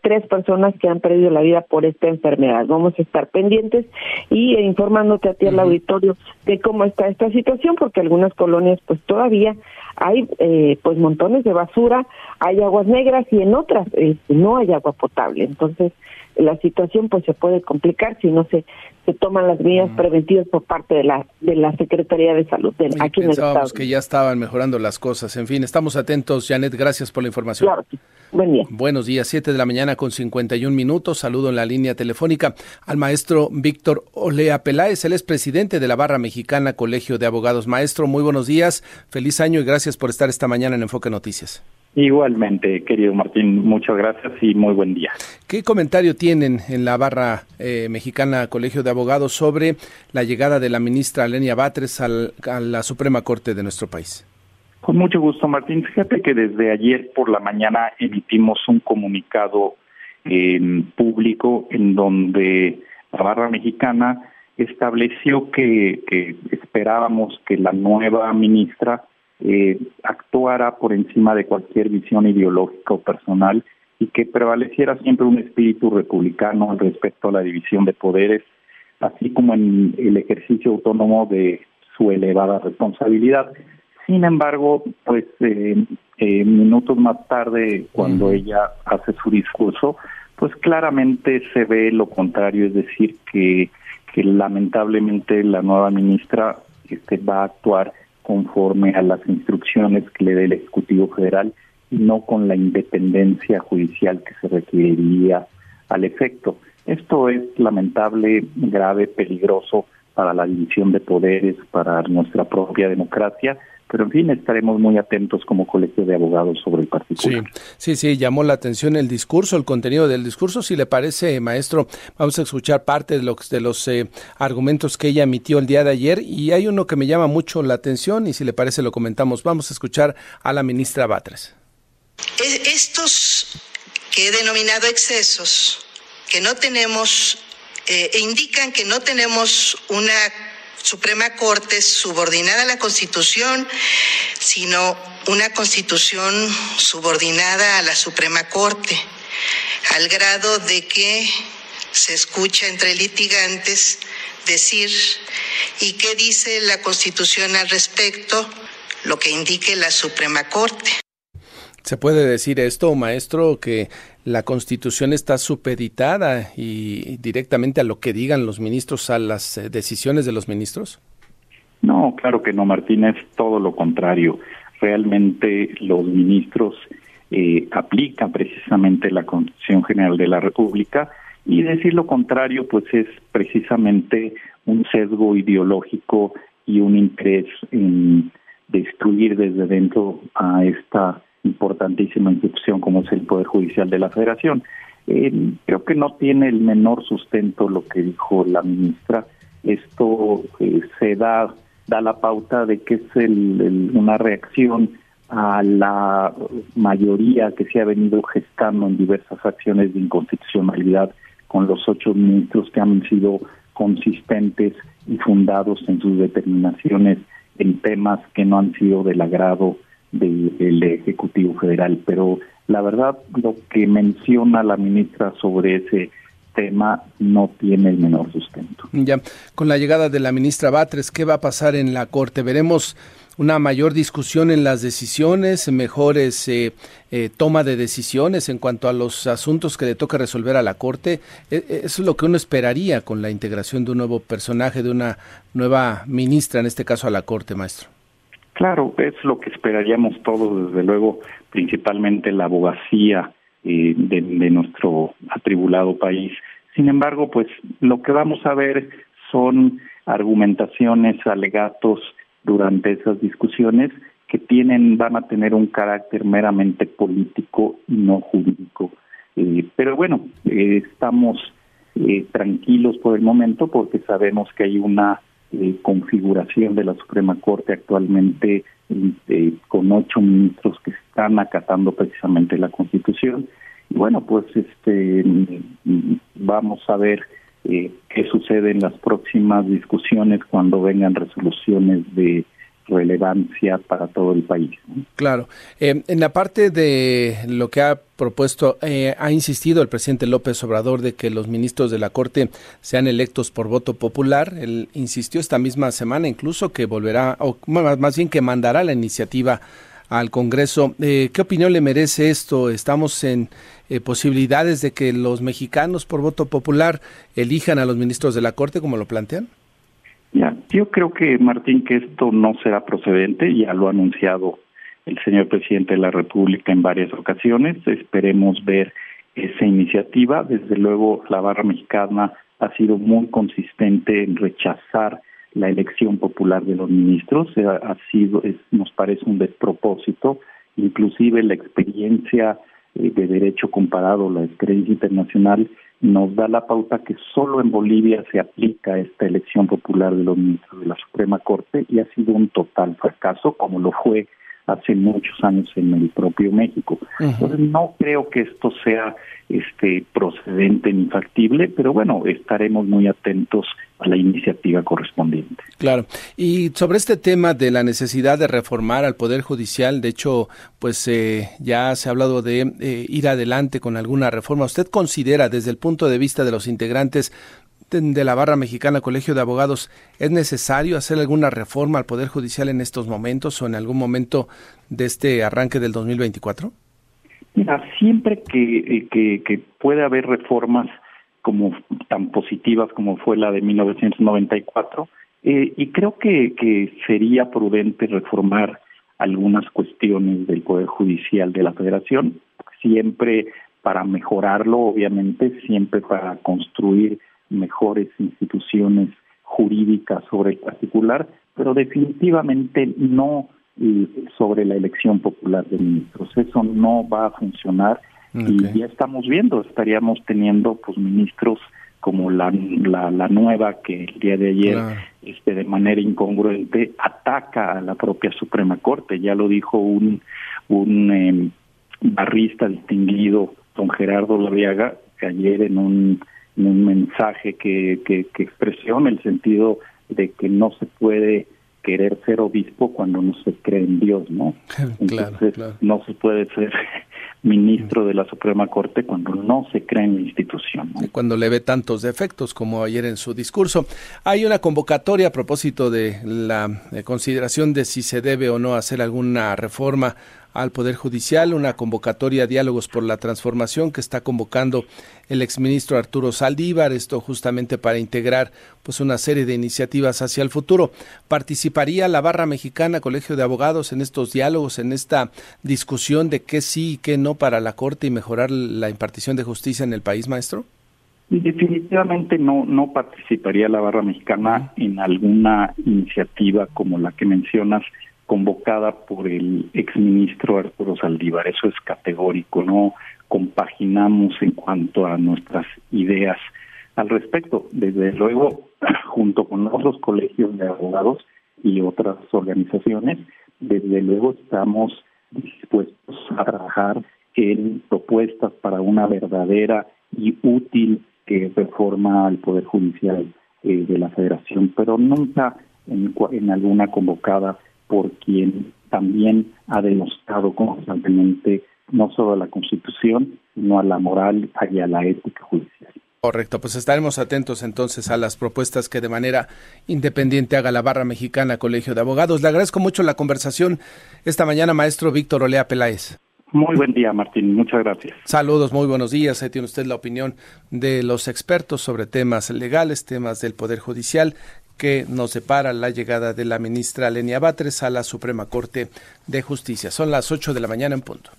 tres personas que han perdido la vida por esta enfermedad. Vamos a estar pendientes y informándote a ti al auditorio de cómo está esta situación porque algunas colonias pues todavía hay eh, pues montones de basura, hay aguas negras y en otras eh, no hay agua potable. Entonces, la situación pues se puede complicar si no se, se toman las medidas preventivas por parte de la de la Secretaría de Salud de, aquí en el Estado. que ya estaban mejorando las cosas. En fin, estamos atentos, Janet, gracias por la información. Claro. Buen día. Buenos días, 7 de la mañana con 51 minutos. Saludo en la línea telefónica al maestro Víctor Olea Peláez. Él es presidente de la Barra Mexicana Colegio de Abogados. Maestro, muy buenos días. Feliz año y gracias por estar esta mañana en Enfoque Noticias. Igualmente, querido Martín, muchas gracias y muy buen día. ¿Qué comentario tienen en la barra eh, mexicana Colegio de Abogados sobre la llegada de la ministra Lenia Batres al, a la Suprema Corte de nuestro país? Con mucho gusto, Martín. Fíjate que desde ayer por la mañana emitimos un comunicado público en donde la barra mexicana estableció que, que esperábamos que la nueva ministra eh, actuara por encima de cualquier visión ideológica o personal y que prevaleciera siempre un espíritu republicano respecto a la división de poderes, así como en el ejercicio autónomo de su elevada responsabilidad. Sin embargo, pues eh, eh, minutos más tarde, cuando ella hace su discurso, pues claramente se ve lo contrario, es decir, que, que lamentablemente la nueva ministra este, va a actuar conforme a las instrucciones que le dé el Ejecutivo Federal y no con la independencia judicial que se requeriría al efecto. Esto es lamentable, grave, peligroso para la división de poderes, para nuestra propia democracia pero en fin, estaremos muy atentos como colegio de abogados sobre el particular. Sí, sí, sí, llamó la atención el discurso, el contenido del discurso. Si le parece, maestro, vamos a escuchar parte de los, de los eh, argumentos que ella emitió el día de ayer y hay uno que me llama mucho la atención y si le parece lo comentamos. Vamos a escuchar a la ministra Batres. Estos que he denominado excesos, que no tenemos, eh, e indican que no tenemos una Suprema Corte subordinada a la Constitución, sino una Constitución subordinada a la Suprema Corte, al grado de que se escucha entre litigantes decir, ¿y qué dice la Constitución al respecto? Lo que indique la Suprema Corte. ¿Se puede decir esto, maestro, que la Constitución está supeditada y directamente a lo que digan los ministros, a las eh, decisiones de los ministros? No, claro que no, Martín, es todo lo contrario. Realmente los ministros eh, aplican precisamente la Constitución General de la República y decir lo contrario, pues es precisamente un sesgo ideológico y un interés en destruir desde dentro a esta importantísima institución como es el Poder Judicial de la Federación. Eh, creo que no tiene el menor sustento lo que dijo la ministra. Esto eh, se da, da la pauta de que es una reacción a la mayoría que se ha venido gestando en diversas acciones de inconstitucionalidad con los ocho ministros que han sido consistentes y fundados en sus determinaciones en temas que no han sido del agrado del Ejecutivo Federal. Pero la verdad, lo que menciona la ministra sobre ese tema no tiene el menor sustento. Ya, con la llegada de la ministra Batres, ¿qué va a pasar en la Corte? ¿Veremos una mayor discusión en las decisiones, mejores eh, eh, toma de decisiones en cuanto a los asuntos que le toca resolver a la Corte? E, e, eso es lo que uno esperaría con la integración de un nuevo personaje, de una nueva ministra, en este caso a la Corte, maestro. Claro, es lo que esperaríamos todos, desde luego, principalmente la abogacía eh, de, nuestro atribulado país. Sin embargo, pues lo que vamos a ver son argumentaciones, alegatos durante esas discusiones que tienen, van a tener un carácter meramente político y no jurídico. Eh, pero bueno, eh, estamos tranquilos por el momento porque sabemos que hay una eh, configuración de la Suprema Corte actualmente eh, con ocho ministros que están acatando precisamente la Constitución. Y bueno, pues este vamos a ver eh, qué sucede en las próximas discusiones cuando vengan resoluciones de relevancia para todo el país. Claro. Eh, en la parte de lo que ha propuesto, eh, ha insistido el presidente López Obrador de que los ministros de la Corte sean electos por voto popular. Él insistió esta misma semana incluso que volverá, o más bien que mandará la iniciativa al Congreso. Eh, ¿Qué opinión le merece esto? ¿Estamos en posibilidades de que los mexicanos por voto popular elijan a los ministros de la Corte como lo plantean? Ya, yo creo que Martín que esto no será procedente, ya lo ha anunciado el señor presidente de la República en varias ocasiones. Esperemos ver esa iniciativa. Desde luego, la barra mexicana ha sido muy consistente en rechazar la elección popular de los ministros. Ha sido, nos parece un despropósito. Inclusive la experiencia eh, de derecho comparado, la experiencia internacional nos da la pauta que solo en Bolivia se aplica esta elección popular de los ministros de la Suprema Corte y ha sido un total fracaso, como lo fue hace muchos años en el propio México. Entonces no creo que esto sea este procedente ni factible, pero bueno, estaremos muy atentos a la iniciativa correspondiente. Claro. Y sobre este tema de la necesidad de reformar al Poder Judicial, de hecho, pues eh, ya se ha hablado de eh, ir adelante con alguna reforma. ¿Usted considera desde el punto de vista de los integrantes de la barra mexicana Colegio de Abogados, ¿es necesario hacer alguna reforma al Poder Judicial en estos momentos o en algún momento de este arranque del 2024? Mira, siempre que, eh, que, que puede haber reformas como tan positivas como fue la de 1994, eh, y creo que, que sería prudente reformar algunas cuestiones del Poder Judicial de la Federación, siempre para mejorarlo, obviamente, siempre para construir mejores instituciones jurídicas sobre el particular, pero definitivamente no eh, sobre la elección popular de ministros. Eso no va a funcionar y ya estamos viendo, estaríamos teniendo pues ministros como la, la, nueva que el día de ayer este de manera incongruente ataca a la propia Suprema Corte. Ya lo dijo un un em, barrista distinguido don Gerardo Laviaga que ayer en un un mensaje que, que, que expresó en el sentido de que no se puede querer ser obispo cuando no se cree en Dios, ¿no? *laughs* Entonces, no se puede ser ministro de la Suprema Corte cuando no se cree en la institución. Cuando le ve tantos defectos como ayer en su discurso. Hay una convocatoria a propósito de la consideración de si se debe o no hacer alguna reforma al Poder Judicial, una convocatoria a diálogos por la transformación que está convocando el exministro Arturo Saldívar, esto justamente para integrar pues una serie de iniciativas hacia el futuro. ¿Participaría la barra mexicana, Colegio de Abogados, en estos diálogos, en esta discusión de qué sí y qué no para la Corte y mejorar la impartición de justicia en el país, maestro? Definitivamente no, no participaría la barra mexicana en alguna iniciativa como la que mencionas convocada por el exministro Arturo Saldívar. Eso es categórico. No compaginamos en cuanto a nuestras ideas al respecto. Desde luego, *clears throat* junto con otros colegios de abogados y otras organizaciones, desde luego estamos dispuestos a trabajar en propuestas para una verdadera y útil eh, reforma al Poder Judicial eh, de la Federación, pero nunca en, en alguna convocada por quien también ha demostrado constantemente no solo a la Constitución, sino a la moral y a la ética judicial. Correcto, pues estaremos atentos entonces a las propuestas que de manera independiente haga la Barra Mexicana Colegio de Abogados. Le agradezco mucho la conversación esta mañana, maestro Víctor Olea Peláez. Muy buen día, Martín. Muchas gracias. Saludos, muy buenos días. Ahí tiene usted la opinión de los expertos sobre temas legales, temas del Poder Judicial que nos separa la llegada de la ministra Lenia Batres a la Suprema Corte de Justicia. Son las 8 de la mañana en punto.